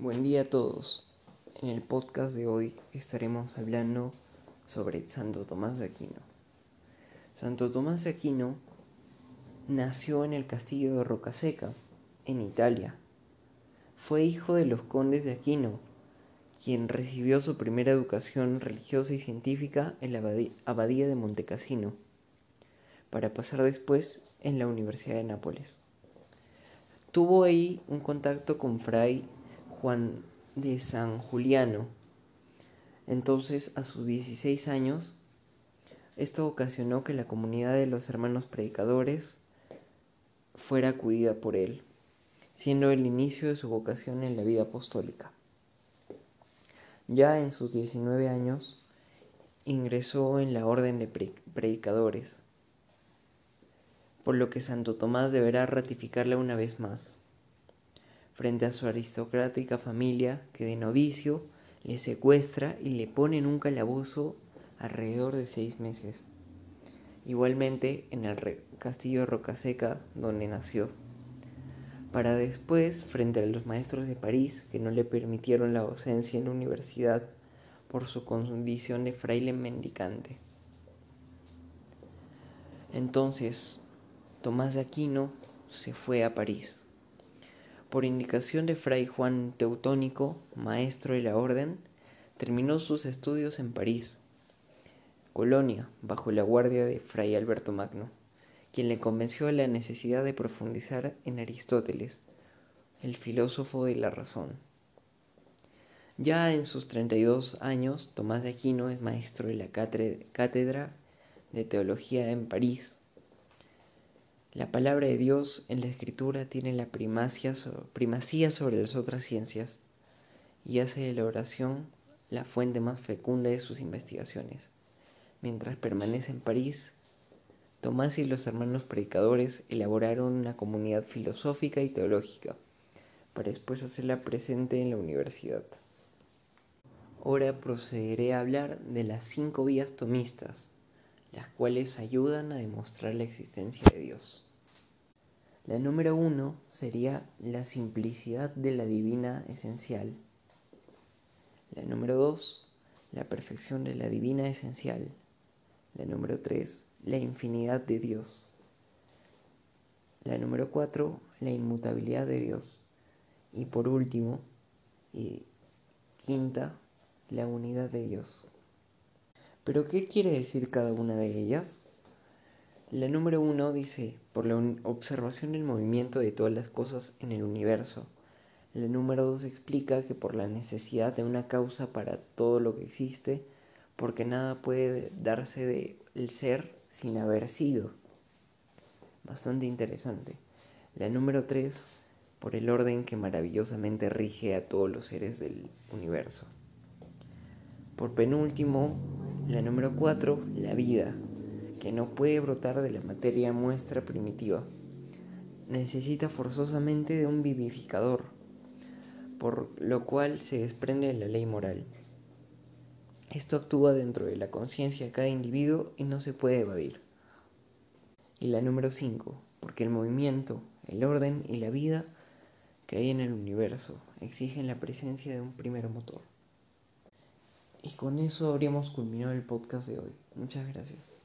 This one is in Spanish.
Buen día a todos. En el podcast de hoy estaremos hablando sobre Santo Tomás de Aquino. Santo Tomás de Aquino nació en el castillo de Rocaseca, en Italia. Fue hijo de los condes de Aquino, quien recibió su primera educación religiosa y científica en la abadía de Montecassino, para pasar después en la Universidad de Nápoles. Tuvo ahí un contacto con Fray Juan de San Juliano. Entonces, a sus 16 años, esto ocasionó que la comunidad de los hermanos predicadores fuera acudida por él, siendo el inicio de su vocación en la vida apostólica. Ya en sus 19 años, ingresó en la orden de predicadores, por lo que Santo Tomás deberá ratificarla una vez más frente a su aristocrática familia que de novicio le secuestra y le pone en un calabozo alrededor de seis meses. Igualmente en el castillo de Rocaseca donde nació. Para después, frente a los maestros de París que no le permitieron la docencia en la universidad por su condición de fraile mendicante. Entonces, Tomás de Aquino se fue a París por indicación de Fray Juan Teutónico, maestro de la orden, terminó sus estudios en París, Colonia, bajo la guardia de Fray Alberto Magno, quien le convenció de la necesidad de profundizar en Aristóteles, el filósofo de la razón. Ya en sus 32 años, Tomás de Aquino es maestro de la cátedra de teología en París la palabra de Dios en la escritura tiene la primacía sobre las otras ciencias y hace de la oración la fuente más fecunda de sus investigaciones. Mientras permanece en París, Tomás y los hermanos predicadores elaboraron una comunidad filosófica y teológica para después hacerla presente en la universidad. Ahora procederé a hablar de las cinco vías tomistas las cuales ayudan a demostrar la existencia de Dios. La número uno sería la simplicidad de la divina esencial. La número dos, la perfección de la divina esencial. La número tres, la infinidad de Dios. La número cuatro, la inmutabilidad de Dios. Y por último, y quinta, la unidad de Dios. Pero ¿qué quiere decir cada una de ellas? La número uno dice, por la observación del movimiento de todas las cosas en el universo. La número dos explica que por la necesidad de una causa para todo lo que existe, porque nada puede darse del ser sin haber sido. Bastante interesante. La número tres, por el orden que maravillosamente rige a todos los seres del universo. Por penúltimo, la número 4, la vida, no puede brotar de la materia muestra primitiva. Necesita forzosamente de un vivificador, por lo cual se desprende de la ley moral. Esto actúa dentro de la conciencia de cada individuo y no se puede evadir. Y la número 5, porque el movimiento, el orden y la vida que hay en el universo exigen la presencia de un primer motor. Y con eso habríamos culminado el podcast de hoy. Muchas gracias.